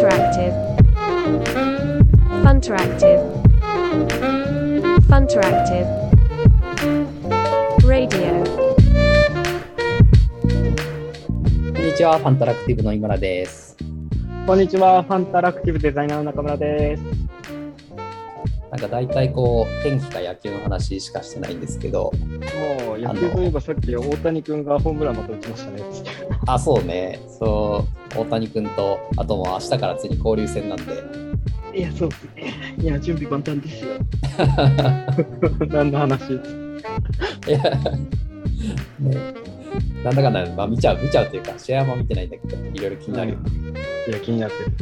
Funteractive. Funteractive. Funteractive. Radio. こんにちは、ファンタラクティブの井村です。こんにちは、ファンタラクティブデザイナーの中村です。なんか大体こう、天気か野球の話しかしてないんですけど、もう野球といえばさっき大谷君がホームランまた打ちましたね。あ、そうね、そう、大谷君と、あともう明日からついに交流戦なんで、いや、そうですね。いや、準備万端ですよ。何の話？いや、ね、なんだかんだ、まあ見ちゃう、見ちゃうというか、試合は見てないんだけど、いろいろ気になるよ。いや、気になってる。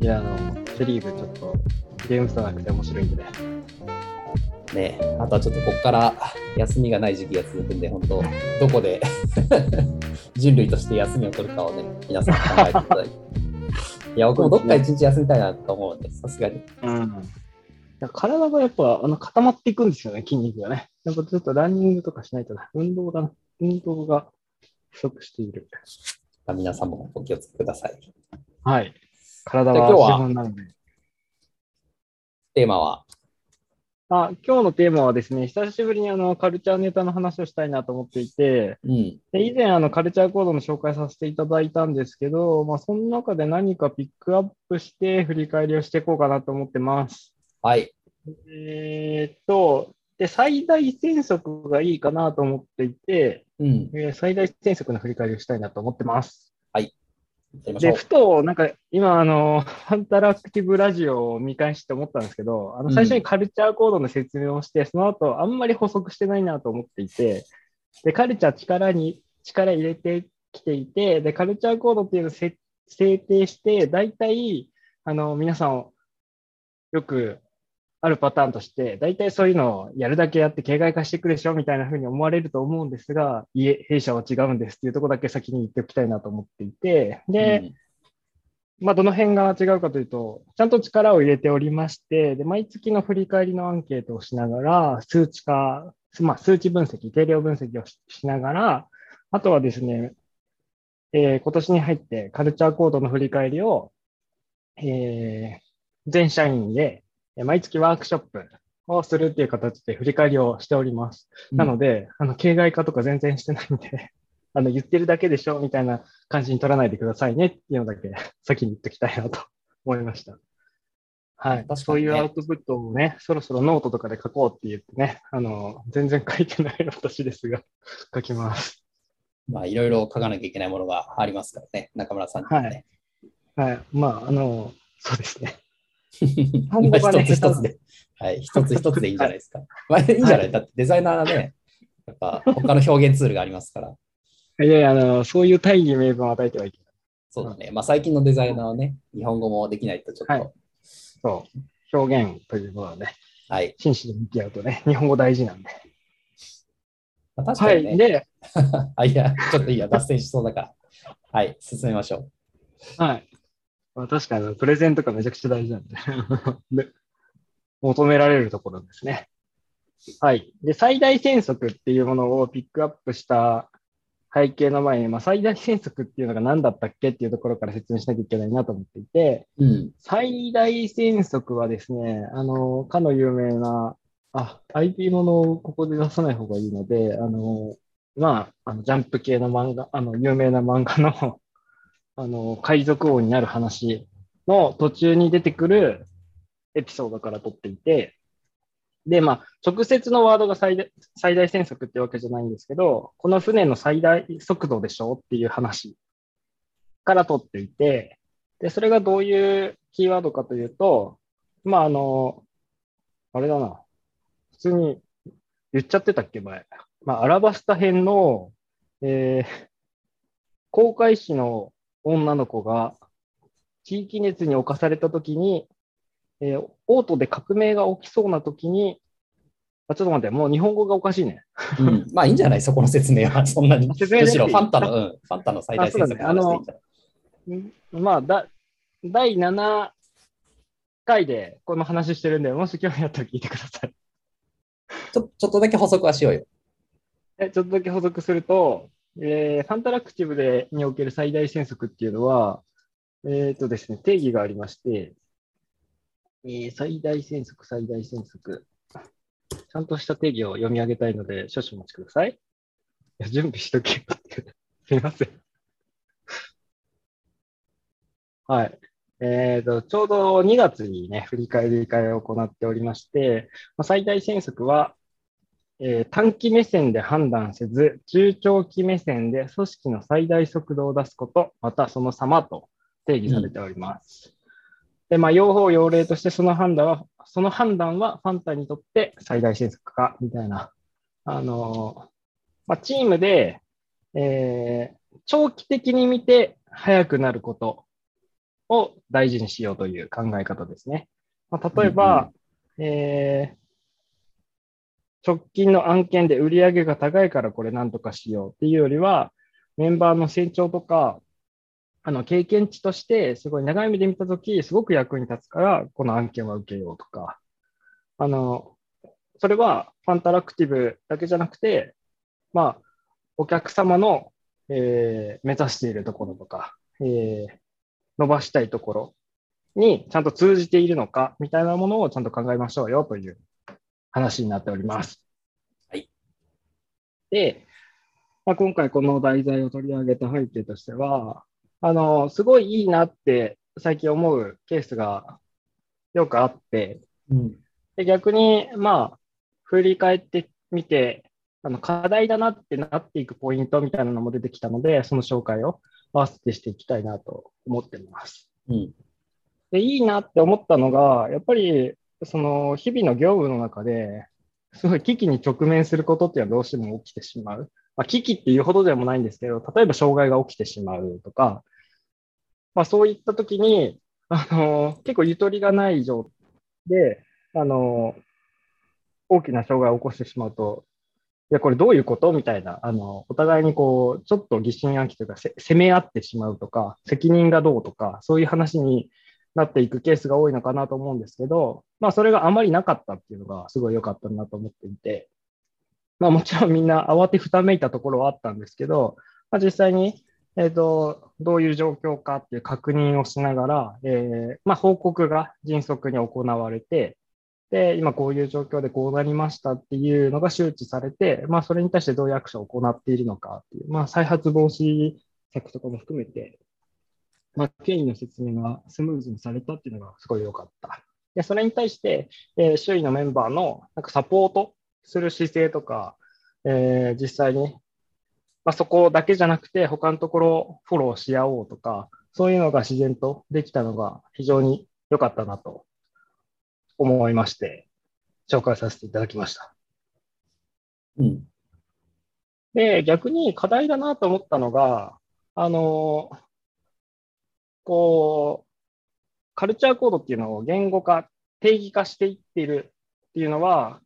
いや、あの、セ・リーグちょっとゲーム差なくて面白いんでね。ね、あとはちょっとここから休みがない時期が続くんで、本当、どこで 人類として休みを取るかをね、皆さん考えていただいて。いや、僕もどっか一日休みたいなと思うんで、さすがに。うん。体がやっぱあの固まっていくんですよね、筋肉がね。やっぱちょっとランニングとかしないとな。運動だな。運動が不足している。まあ皆さんもお気をつけください。はい。体はなので。テーマは、あ今日のテーマはですね、久しぶりにあのカルチャーネタの話をしたいなと思っていて、うん、で以前あのカルチャーコードの紹介させていただいたんですけど、まあ、その中で何かピックアップして振り返りをしていこうかなと思ってます。はい。えーっと、で、最大戦速がいいかなと思っていて、うん、えー最大戦速の振り返りをしたいなと思ってます。で、やりましょう。ふと、なんか、今、あの、ファンタラクティブラジオを見返して思ったんですけど、あの、最初にカルチャーコードの説明をして、その後、あんまり補足してないなと思っていて、で、カルチャー力に、力入れてきていて、で、カルチャーコードっていうのをせ制定して、大体、あの、皆さん、よくあるパターンとして、大体そういうのをやるだけやって形骸化していくでしょみたいな風に思われると思うんですが、いえ、弊社は違うんですっていうところだけ先に言っておきたいなと思っていて、で、うん。まあ、どの辺が違うかというと、ちゃんと力を入れておりまして、で毎月の振り返りのアンケートをしながら、数値化、まあ、数値分析、定量分析をししながら、あとはですね、えー今年に入ってカルチャーコードの振り返りを、えー全社員でえー毎月ワークショップをするっていう形で振り返りをしております。なので、あの、形骸化とか全然してないんで、あの、言ってるだけでしょみたいな感じに取らないでくださいねっていうのだけ先に言っておきたいなと思いました。はい。ねそういうアウトプットをね、そろそろノートとかで書こうって言ってね、あの、全然書いてない私ですが、書きます。まあ、いろいろ書かなきゃいけないものがありますからね、中村さんにはね。はい。まあ、あの、そうですね。まあ一つ一つで、はい、一つ一つでいいんじゃないですか。まあ、いいんじゃない？だってデザイナーはね、やっぱ他の表現ツールがありますから。いやいや、あの、そういう大義名分を与えてはいけない。そうだね。まあ、最近のデザイナーはね、日本語もできないとちょっと、ははいい、そう。表現というものはね、はい。真摯に向き合うとね、日本語大事なんで。まあ、確はい。かにね、で、あ、いや、ちょっといいや、脱線しそうだから。はい、進めましょはい。まあ、確かに、プレゼンとかめちゃくちゃ大事なんで で求められるところですね。はい。で、最大戦速っていうものをピックアップした背景の前に、まあ、最大戦速っていうのが何だったっけっていうところから説明しなきゃいけないなと思っていて、う。うん。最大戦速はですね、あの、かの有名な、あ、IP ものをここで出さない方がいいので、あの、まあ、あのジャンプ系の漫画、あの、有名な漫画の、あの、海賊王になる話の途中に出てくるエピソードから取っていて、で、まあ、直接のワードが最大最大戦速ってわけじゃないんですけど、この船の最大速度でしょっていう話から取っていて、で、それがどういうキーワードかというと、まあ、あの、あれだな。普通に言っちゃってたっけ、前。まあ、アラバスタ編の、えー、航海士の女の子が地域熱に侵されたときに、えー、オートで革命が起きそうなときに、あ、ちょっと待って、もう日本語がおかしいね。うん、まあ、いいんじゃない？そこの説明は。そんなに。む説明でしろ、ファンタの、うん、ファンタの最大戦策の話でいいんじゃない？んまあ、だ、第7回でこの話してるんで、もし興味あったら聞いてください。ちょちょっとだけ補足はしようよ。えちょっとだけ補足すると、えーファンタラクティブでにおける最大戦速っていうのは、えっ、とですね、定義がありまして、えー最大戦速、最大戦速。ちゃんとした定義を読み上げたいので、少々お待ちください。いや準備しとけよって。すいません。はい。えっ、と、ちょうど2月にね、振り返り会を行っておりまして、まあ、最大戦速は、えー短期目線で判断せず、中長期目線で組織の最大速度を出すこと、またその様と定義されております。で、まあ、用法用例としてその判断は、その判断はファンタにとって最大戦速か、みたいな。あのーまあ、チームで、えー長期的に見て速くなることを大事にしようという考え方ですね。まあ、例えば、えー直近の案件で売り上げが高いからこれなんとかしようっていうよりは、メンバーの成長とか、あの経験値として、すごい長い目で見たとき、すごく役に立つから、この案件は受けようとか、あの、それはファンタラクティブだけじゃなくて、まあ、お客様の、えー目指しているところとか、えー伸ばしたいところにちゃんと通じているのか、みたいなものをちゃんと考えましょうよという話になっております。はい。で、まあ、今回この題材を取り上げた背景としては、あの、すごいいいなって最近思うケースがよくあって、うん。で逆に、まあ、振り返ってみて、あの課題だなってなっていくポイントみたいなのも出てきたので、その紹介を合わせてしていきたいなと思ってます。うん。で、いいなって思ったのが、やっぱり、その日々の業務の中で、すごい危機に直面することっていうのはどうしても起きてしまう。まあ、危機っていうほどでもないんですけど、例えば障害が起きてしまうとか、まあ、そういった時に、あの結構ゆとりがない状態で、あの大きな障害を起こしてしまうと、いや、これどういうこと？みたいな、あの、お互いにこう、ちょっと疑心暗鬼というか、せ攻め合ってしまうとか、責任がどうとか、そういう話になっていくケースが多いのかなと思うんですけど、まあ、それがあまりなかったっていうのがすごい良かったなと思っていて、まあ、もちろんみんな慌てふためいたところはあったんですけど、まあ、実際に、えっ、と、どういう状況かっていう確認をしながら、えーまあ、報告が迅速に行われて、で、今こういう状況でこうなりましたっていうのが周知されて、まあ、それに対してどういうアクションを行っているのかっていう、まあ、再発防止策とかも含めて、まあ、経緯の説明がスムーズにされたっていうのがすごい良かった。で、それに対して、えー周囲のメンバーのなんかサポートする姿勢とか、えー実際に、まあ、そこだけじゃなくて、他のところをフォローし合おうとか、そういうのが自然とできたのが非常に良かったなと思いまして、紹介させていただきました。うん。で、逆に課題だなと思ったのが、あの、こう、カルチャーコードっていうのを言語化、定義化していっているっていうのは、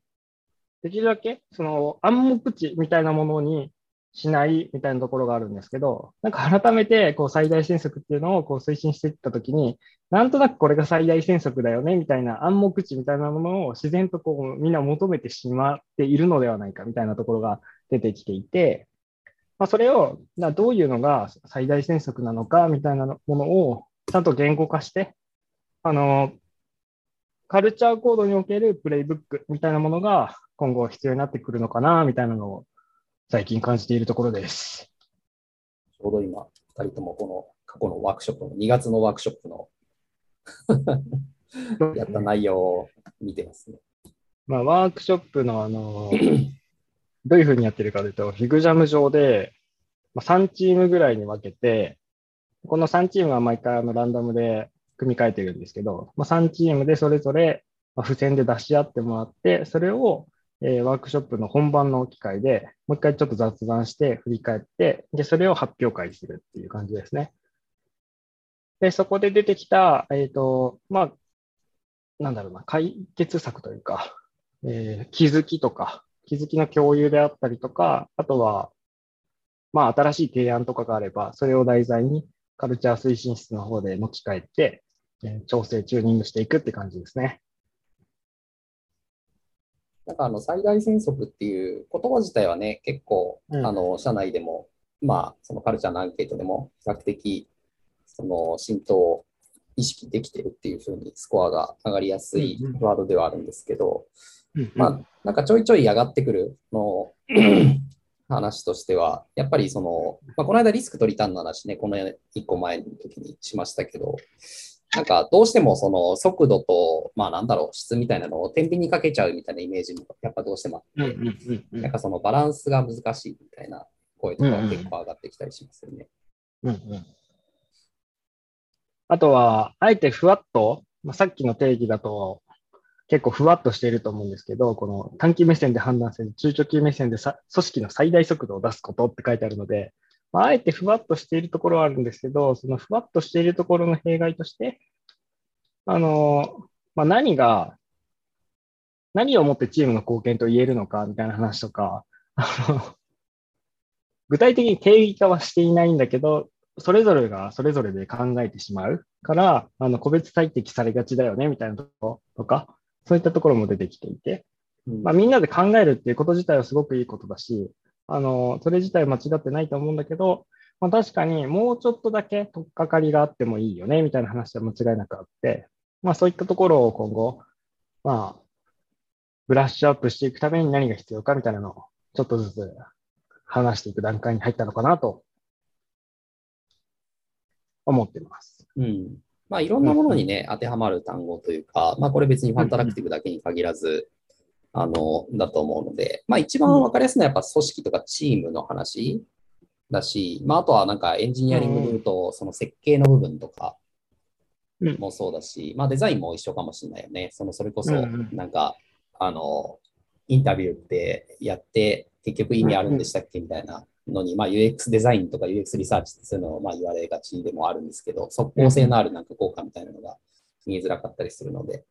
できるだけ、その暗黙知みたいなものにしないみたいなところがあるんですけど、なんか改めてこう最大戦速っていうのをこう推進していったときに、なんとなくこれが最大戦速だよねみたいな暗黙知みたいなものを自然とこうみんな求めてしまっているのではないかみたいなところが出てきていて、まあ、それをなどういうのが最大戦速なのかみたいなものをちゃんと言語化して、あの、カルチャーコードにおけるプレイブックみたいなものが今後必要になってくるのかなみたいなのを最近感じているところです。ちょうど今、二人ともこの過去のワークショップの、2月のワークショップの やった内容を見てますね。まあ、ワークショップのあの、どういうふうにやってるかというと、フィグジャム上で、まあ、3チームぐらいに分けて、この3チームは毎回あのランダムで組み替えてるんですけど、まあ、3チームでそれぞれ付箋で出し合ってもらって、それを、えーワークショップの本番の機会でもう一回ちょっと雑談して振り返って、で、それを発表会するっていう感じですね。で、そこで出てきた、えっ、と、まあ、なんだろうな、解決策というか、えー気づきとか、気づきの共有であったりとか、あとは、まあ、新しい提案とかがあれば、それを題材にカルチャー推進室の方で持ち帰って、えー調整、チューニングしていくって感じですね。なんかあの最大戦速っていう言葉自体はね、結構、うん。あの社内でも、まあ、そのカルチャーのアンケートでも比較的その浸透を意識できてるっていうふうにスコアが上がりやすいうんうんワードではあるんですけど、うん。まあ、なんかちょいちょい上がってくるの 話としては、やっぱりその、まあ、この間リスクとリターンの話ね、この1個前の時にしましたけど、なんかどうしてもその速度と、まあなんだろう、質みたいなのを天秤にかけちゃうみたいなイメージもやっぱどうしてもあって、なんかそのバランスが難しいみたいな声とかは結構上がってきたりしますよね。うんうん。あとは、あえてふわっと、まあ、さっきの定義だと結構ふわっとしていると思うんですけど、この短期目線で判断せず、中長期目線でさ組織の最大速度を出すことって書いてあるので、まあ、あえてふわっとしているところはあるんですけど、そのふわっとしているところの弊害として、あの、まあ、何が、何をもってチームの貢献と言えるのかみたいな話とか、あの具体的に定義化はしていないんだけど、それぞれがそれぞれで考えてしまうから、あの個別最適されがちだよねみたいなところとか、そういったところも出てきていて、うんまあ、みんなで考えるっていうこと自体はすごくいいことだし、あの、それ自体は間違ってないと思うんだけど、まあ、確かにもうちょっとだけ取っかかりがあってもいいよねみたいな話は間違いなくあって、まあそういったところを今後、まあ、ブラッシュアップしていくために何が必要かみたいなのをちょっとずつ話していく段階に入ったのかなと思ってます。うん。まあ、いろんなものにね、当てはまる単語というか、まあ、これ別にファンタラクティブだけに限らず、あの、だと思うので、まあ、一番わかりやすいのはやっぱ組織とかチームの話だし、まあ、あとはなんかエンジニアリングで言うと、その設計の部分とかうん。もそうだし、まあ、デザインも一緒かもしれないよね。その、それこそなんか、あの、インタビューってやって、結局意味あるんでしたっけみたいなのに、まあ UX デザインとか UX リサーチってそういうのをまあ言われがちでもあるんですけど、即効性のあるなんか効果みたいなのが見えづらかったりするので、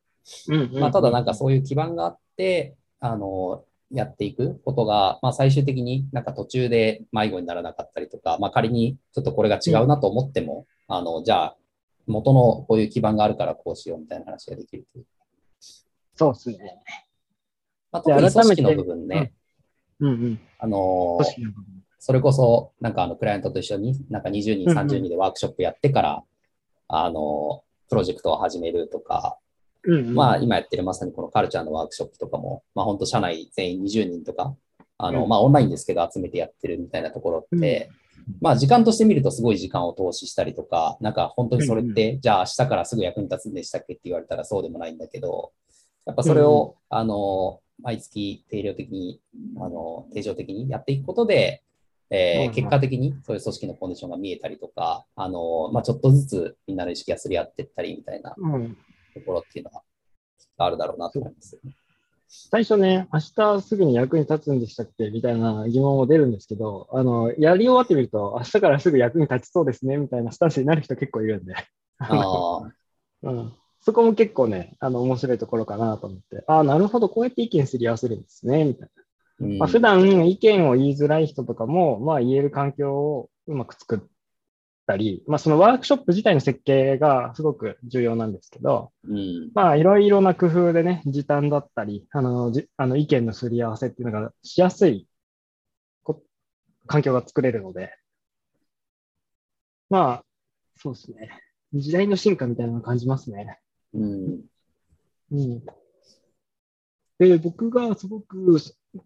まあただなんかそういう基盤があって、あの、やっていくことが、まあ最終的になんか途中で迷子にならなかったりとか、まあ仮にちょっとこれが違うなと思っても、あの、じゃあ元のこういう基盤があるからこうしようみたいな話ができるという。そうですね。まあ、特に組織の部分ね、うんうん。あの組織の部分それこそ、なんかあの、クライアントと一緒に、なんか20人、うんうん。30人でワークショップやってから、あの、プロジェクトを始めるとか、まあ、今やってるまさにこのカルチャーのワークショップとかも、まあ、本当社内全員20人とか、あの、うん。まあ、オンラインですけど集めてやってるみたいなところって、まあ、時間として見るとすごい時間を投資したりとか、なんか本当にそれって、じゃあ明日からすぐ役に立つんでしたっけって言われたらそうでもないんだけど、やっぱそれを、あの、毎月定量的に、あの、定常的にやっていくことで、えー結果的にそういう組織のコンディションが見えたりとか、あの、まあ、ちょっとずつみんなの意識がすり合っていったりみたいなうん。ところっていうのはあるだろうなと思います。最初ね、明日すぐに役に立つんでしたっけみたいな疑問も出るんですけど、あの、やり終わってみると、明日からすぐ役に立ちそうですね、みたいなスタンスになる人結構いるんで、ああ、うん、そこも結構ね、あの、面白いところかなと思って、ああ、なるほど、こうやって意見すり合わせるんですね、みたいうんな。まあ、普段意見を言いづらい人とかも、まあ、言える環境をうまく作ったり、まあ、そのワークショップ自体の設計がすごく重要なんですけど、うん、まあ、いろいろな工夫でね、時短だったり、あの、じあの意見のすり合わせっていうのがしやすいこ環境が作れるので、まあ、そうですね。時代の進化みたいなのを感じますね。うん、うん。で、僕がすごく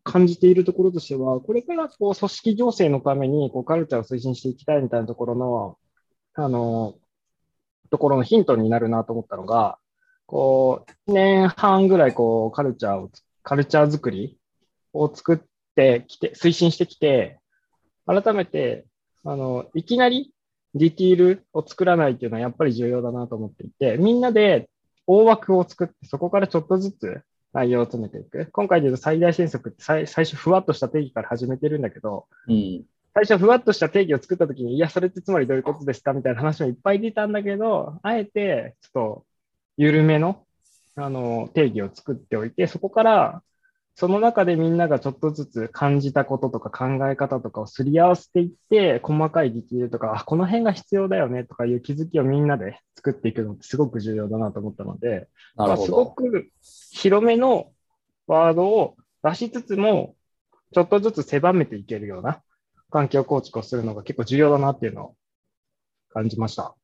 感じているところとしては、これからこう組織情勢のためにこうカルチャーを推進していきたいみたいなところの、あの、ところのヒントになるなと思ったのが、こう、1年半ぐらいこうカルチャーを、カルチャー作りを作ってきて、推進してきて、改めて、あの、いきなりディティールを作らないっていうのはやっぱり重要だなと思っていて、みんなで大枠を作って、そこからちょっとずつ内容を詰めていく。今回で言うと最大戦則って最最初ふわっとした定義から始めてるんだけど、うん、最初ふわっとした定義を作ったときに、いや、それってつまりどういうことですかみたいな話もいっぱい出たんだけど、あえてちょっと緩めのあの定義を作っておいて、そこからその中でみんながちょっとずつ感じたこととか考え方とかをすり合わせていって、細かいディティールとか、あこの辺が必要だよねとかいう気づきをみんなで作っていくのってすごく重要だなと思ったので、なるほまあすごど。く広めのワードを出しつつも、ちょっとずつ狭めていけるような環境構築をするのが結構重要だなっていうのを感じました。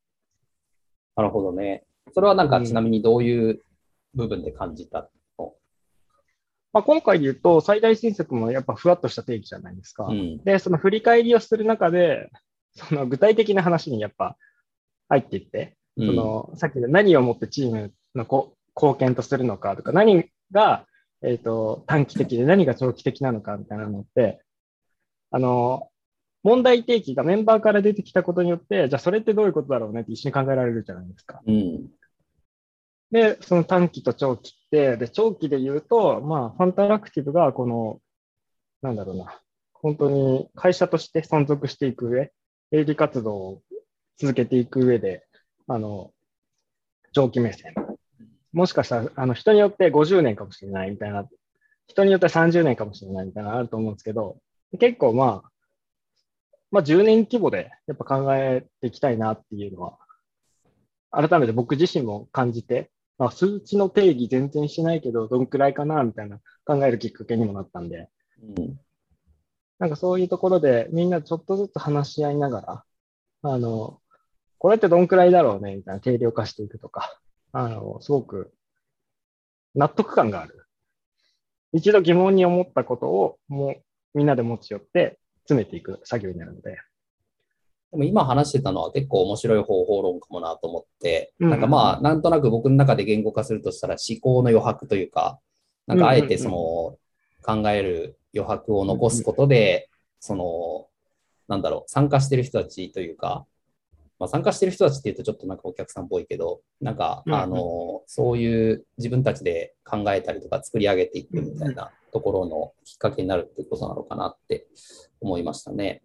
なるほどね。それはなんかちなみにどういう部分で感じた？の、まあ、今回で言うと、最大新作もやっぱふわっとした定義じゃないですか。うん。で、その振り返りをする中で、その具体的な話にやっぱ入っていって、うんそのさっきの何をもってチームのこ貢献とするのかとか、何が、えっと短期的で何が長期的なのかみたいなのって、あの、問題提起がメンバーから出てきたことによって、じゃあそれってどういうことだろうねって一緒に考えられるじゃないですか。うん。で、その短期と長期で、長期で言うと、まあ、ファンタラクティブがこの、なんだろうな、本当に会社として存続していく上、営利活動を続けていく上で、あの、長期目線。もしかしたら、あの、人によって50年かもしれないみたいな、人によって30年かもしれないみたいなのあると思うんですけど、結構まあ、まあ10年規模でやっぱ考えていきたいなっていうのは、改めて僕自身も感じて、あ、数値の定義全然してないけど、どんくらいかなみたいな考えるきっかけにもなったんで、うん。なんかそういうところでみんなちょっとずつ話し合いながら、あの、これってどんくらいだろうねみたいな定量化していくとか、あの、すごく納得感がある。一度疑問に思ったことをもうみんなで持ち寄って詰めていく作業になるので。でも今話してたのは結構面白い方法論かもなと思って、うん。なんかまあ、なんとなく僕の中で言語化するとしたら思考の余白というか、なんかあえてその考える余白を残すことで、その、なんだろう、参加してる人たちというか、まあ、参加してる人たちっていうとちょっとなんかお客さんっぽいけど、なんか、あの、そういう自分たちで考えたりとか作り上げていくみたいなところのきっかけになるっていうことなのかなって思いましたね。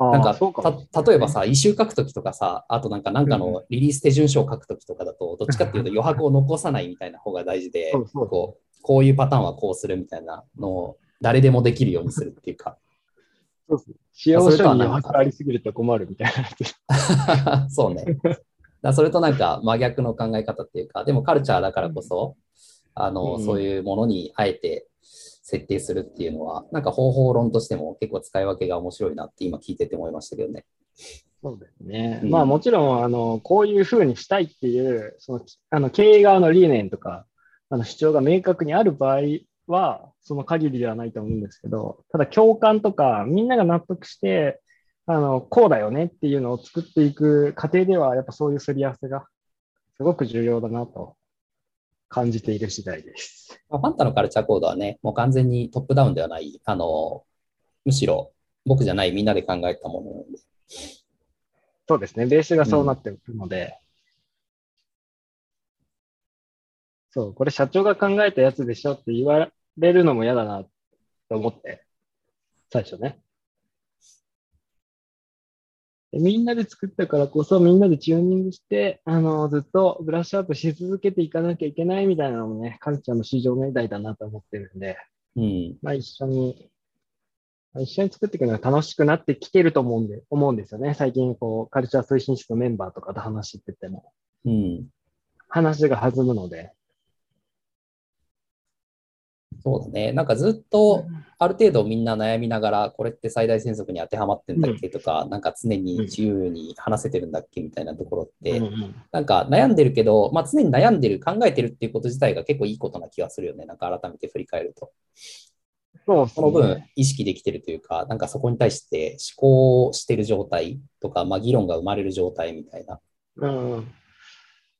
なんかた例えばさ、異臭書くときとかさ、あとなんかなんかのリリース手順書を書くときとかだと、どっちかっていうと余白を残さないみたいな方が大事でこうこういうパターンはこうするみたいなのを誰でもできるようにするっていうか、そうそう。使用書にはなんか余白ありすぎると困るみたいな。そうね。だそれとなんか真逆の考え方っていうか、でもカルチャーだからこそ、あの、うん。そういうものにあえて設定するっていうのは、なんか方法論としても結構使い分けが面白いなって今聞いてて思いましたけどね。そうですね。うんまあもちろん、あの、こういうふうにしたいっていう、その、あの、経営側の理念とか、あの、主張が明確にある場合は、その限りではないと思うんですけど、ただ共感とか、みんなが納得して、あの、こうだよねっていうのを作っていく過程では、やっぱそういうすり合わせが、すごく重要だなと感じている次第です。まあファンタのカルチャーコードはね、もう完全にトップダウンではない、あの、むしろ僕じゃないみんなで考えたものなので、そうですね。ベースがそうなってるので、そう、これ社長が考えたやつでしょって言われるのも嫌だなと思って、最初ね。でみんなで作ったからこそ、みんなでチューニングして、あの、ずっとブラッシュアップし続けていかなきゃいけないみたいなのもね、カルチャーの市場命題だなと思ってるんで、うん。まあ一緒に、まあ一緒に作っていくのが楽しくなってきてると思うんで、思うんですよね。最近、こう、カルチャー推進室のメンバーとかと話してても、うん。話が弾むので。そうだね。なんかずっと、ある程度みんな悩みながら、これって最大戦則に当てはまってんだっけとか、なんか常に自由に話せてるんだっけみたいなところって、うんうんなんか悩んでるけど、まあ、常に悩んでる、考えてるっていうこと自体が結構いいことな気がするよね。なんか改めて振り返ると。そうですその分ね。意識できてるというか、なんかそこに対して思考してる状態とか、まあ、議論が生まれる状態みたいな。うんうん。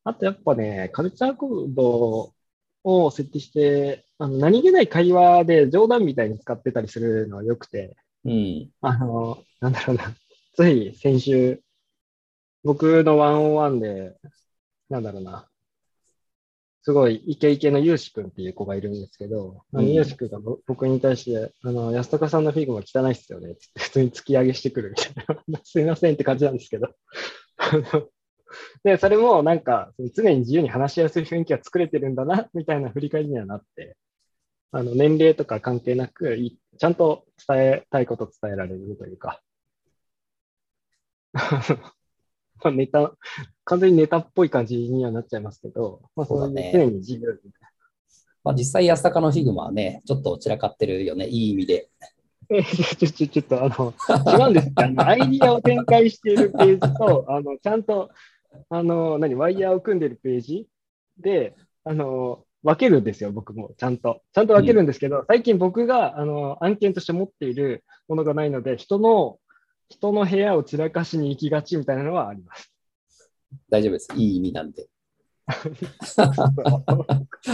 あとやっぱね、カルチャーコードを設定して、あの何気ない会話で冗談みたいに使ってたりするのは良くて、うん。あの、なんだろうな、つい先週、僕のワンオンワンで、なんだろうな、すごいイケイケのユーシ君っていう子がいるんですけど、ユーシ君がぼ僕に対して、あの、安高さんの Figma 汚いっすよねって普通に突き上げしてくるみたいな、すいませんって感じなんですけど。で、それもなんか、常に自由に話しやすい雰囲気が作れてるんだな、みたいな振り返りにはなって、あの、年齢とか関係なく、いちゃんと伝えたいことを伝えられるというか、ま あネタ、完全にネタっぽい感じにはなっちゃいますけど、まあ、そ常に自由に。まあ、実際、安高の Figma はね、ちょっと散らかってるよね。いい意味で。えちょ、ちょ、ちょっと、あの、違うんですって、あの、アイディアを展開しているページと、あの、ちゃんと、あの、何、ワイヤーを組んでるページ？で、あの、分けるんですよ、僕も、ちゃんと。ちゃんと分けるんですけど、最近僕が、あの、案件として持っているものがないので、人の、人の部屋を散らかしに行きがちみたいなのはあります。大丈夫です。いい意味なんで。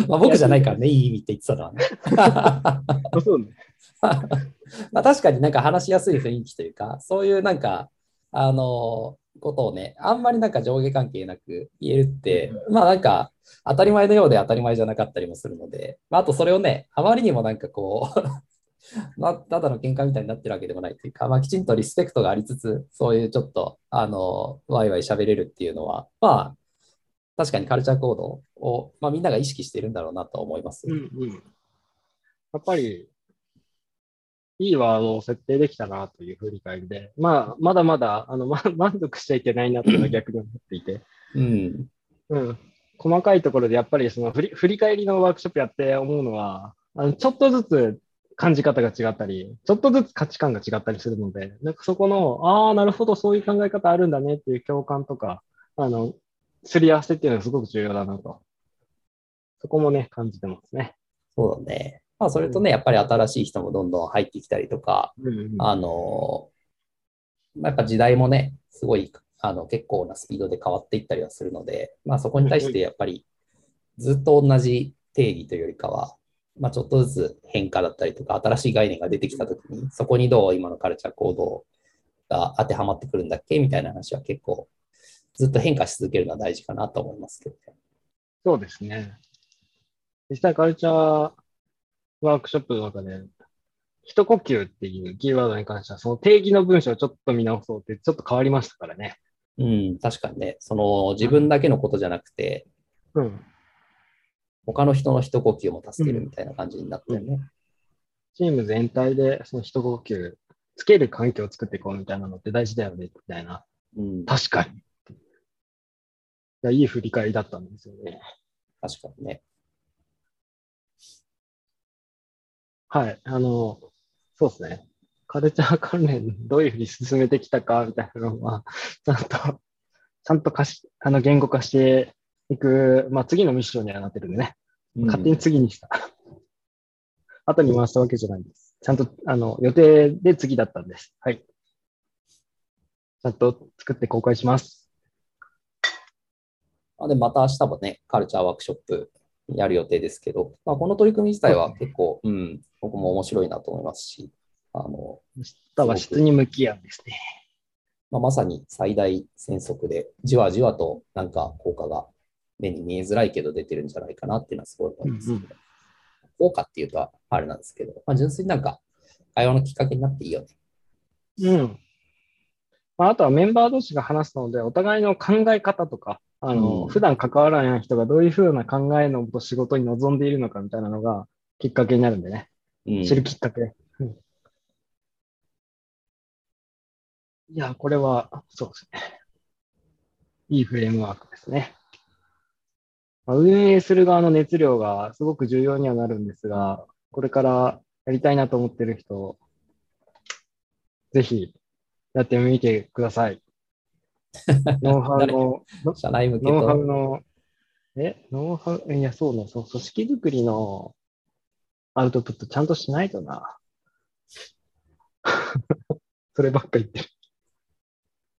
まあ僕じゃないからね、いい意味って言ってたのはね。そうね。まあ確かになんか話しやすい雰囲気というか、そういうなんか、あのことをね、あんまりなんか上下関係なく言えるって、まあなんか当たり前のようで当たり前じゃなかったりもするので、まあ、あとそれをね、あまりにもなんかこう、まあ、ただの喧嘩みたいになってるわけでもないというか、まあ、きちんとリスペクトがありつつ、そういうちょっと、あの、ワイワイ喋れるっていうのは、まあ、確かにカルチャーコードを、まあ、みんなが意識してるんだろうなと思います。うんうん。やっぱり、いいワードを設定できたなという振り返りで、まあ、まだまだ、あの、ま、満足しちゃいけないなっていうのは逆に思っていて、うん。うん。細かいところでやっぱりその振り振り返りのワークショップやって思うのは、あのちょっとずつ感じ方が違ったり、ちょっとずつ価値観が違ったりするので、なんかそこの、ああ、なるほど、そういう考え方あるんだねっていう共感とか、あの、すり合わせっていうのはすごく重要だなと。そこもね、感じてますね。そうだね。まあ、それとね、やっぱり新しい人もどんどん入ってきたりとか、あの、まあ、やっぱ時代もね、すごい、あの、結構なスピードで変わっていったりはするので、まあ、そこに対してやっぱり、ずっと同じ定義というよりかは、まあ、ちょっとずつ変化だったりとか、新しい概念が出てきたときに、そこにどう今のカルチャー行動が当てはまってくるんだっけみたいな話は結構、ずっと変化し続けるのは大事かなと思いますけどね。そうですね。実際カルチャーワークショップの中で、一呼吸っていうキーワードに関しては、その定義の文章をちょっと見直そうって、ちょっと変わりましたからね。うん、確かにね、その自分だけのことじゃなくて、うん。他の人の一呼吸も助けるみたいな感じになったよね。チーム全体でその一呼吸つける環境を作っていこうみたいなのって大事だよね、みたいな。うん、確かに。いや、いい振り返りだったんですよね。確かにね。はい。あの、そうですね。カルチャー関連どういうふうに進めてきたかみたいなのは、ちゃんと、ちゃんとかし、あの、言語化していく、まあ、次のミッションにはなってるんでね。勝手に次にした。後に回したわけじゃないです。ちゃんと、あの、予定で次だったんです。はい。ちゃんと作って公開します。まあ、でまた明日もね、カルチャーワークショップやる予定ですけど、まあ、この取り組み自体は結構、うん、僕も面白いなと思いますし、あの、は質に向き合うんですね。まあ、まさに最大戦速で、じわじわとなんか効果が目に見えづらいけど出てるんじゃないかなっていうのはすごい思います、うんうん効果っていうとあれなんですけど、まあ、純粋になんか会話のきっかけになっていいよね。うん。まあ、あとはメンバー同士が話すので、お互いの考え方とか、あの、うん普段関わらない人がどういうふうな考えのと仕事に臨んでいるのかみたいなのがきっかけになるんでね。うん、知るきっかけ。うんいや、これは、そうですね。いいフレームワークですね。まあ運営する側の熱量がすごく重要にはなるんですが、これからやりたいなと思ってる人、ぜひやってみてください。ノウハウの、社内向けノウハウと、の、え、ノウハウ、いや、そうね、そう、組織づくりのアウトプットちゃんとしないとな。そればっか言ってる。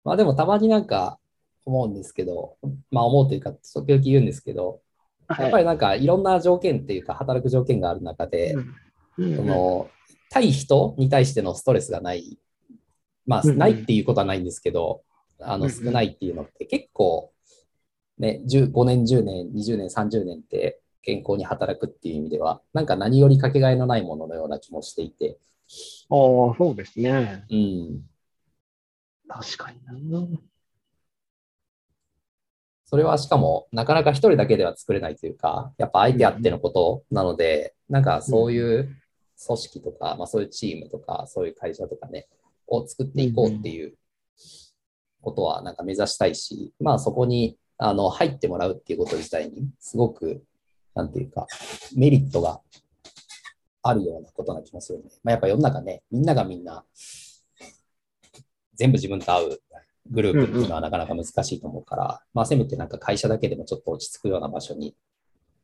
まあでもたまになんか思うんですけど、まあ思うというか、時々言うんですけど、やっぱりなんかいろんな条件っていうか、働く条件がある中で、うん。その対人に対してのストレスがない、まあ、ないっていうことはないんですけど、あの少ないっていうのって結構、ね、10 5年、10年、20年、30年って健康に働くっていう意味では、なんか何よりかけがえのないもののような気もしていて、ああ、そうですね。うん、確かにな。それはしかもなかなか一人だけでは作れないというか、やっぱ相手あってのことなので、なんかそういう組織とか、まあそういうチームとか、そういう会社とかね、を作っていこうっていうことはなんか目指したいし、まあそこにあの入ってもらうっていうこと自体に、すごく、なんていうか、メリットがあるようなことな気もするね。まあやっぱ世の中ね、みんながみんな、全部自分と合うグループっていうのはなかなか難しいと思うから、まあせめてなんか会社だけでもちょっと落ち着くような場所に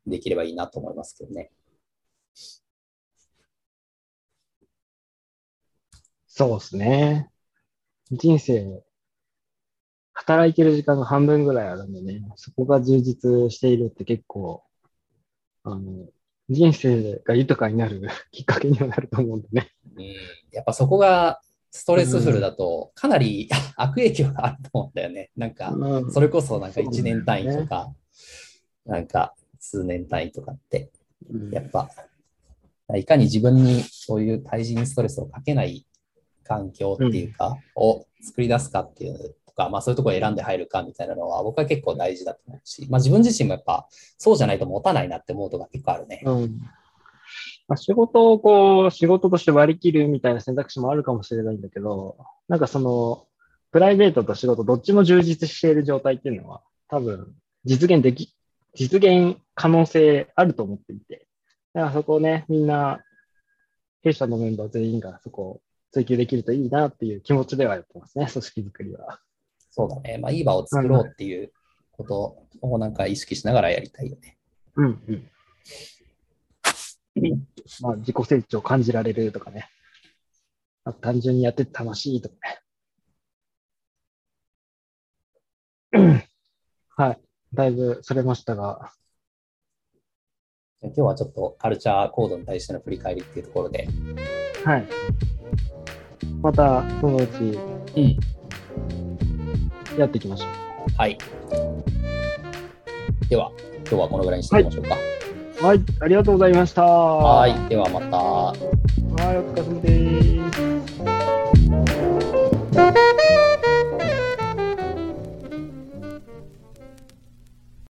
できればいいなと思いますけどね。そうですね。人生、働いてる時間が半分ぐらいあるんでね、そこが充実しているって結構、あの、人生が豊かになる きっかけにはなると思うんでね。うん、やっぱそこがストレスフルだとかなり 悪影響があると思うんだよね。なんか、うん。それこそなんかそうなんだよね。1年単位とか、なんか数年単位とかって、やっぱ、いかに自分にそういう対人ストレスをかけない環境っていうか、を作り出すかっていうとか、まあそういうところ選んで入るかみたいなのは僕は結構大事だと思うし、まあ自分自身もやっぱそうじゃないと持たないなって思うとが結構あるね。うん。ま、仕事をこう、仕事として割り切るみたいな選択肢もあるかもしれないんだけど、なんかその、プライベートと仕事どっちも充実している状態っていうのは、多分、実現でき、実現可能性あると思っていて、だからそこをね、みんな、弊社のメンバー全員がそこを追求できるといいなっていう気持ちではやってますね、組織づくりは。そうだね。まあいい場を作ろうっていうことをなんか意識しながらやりたいよね。うんうん。まあ、自己成長を感じられるとかね。あ単純にやってて楽しいとかね。はい。だいぶそれましたが、今日はちょっとカルチャーコードに対しての振り返りっていうところで、はい。また、そのうちうん、やっていきましょはい。では、今日はこのぐらいにしておきましょうか。う。はい。ありがとうございました。ははい。ではまた。はい。お疲れ様です。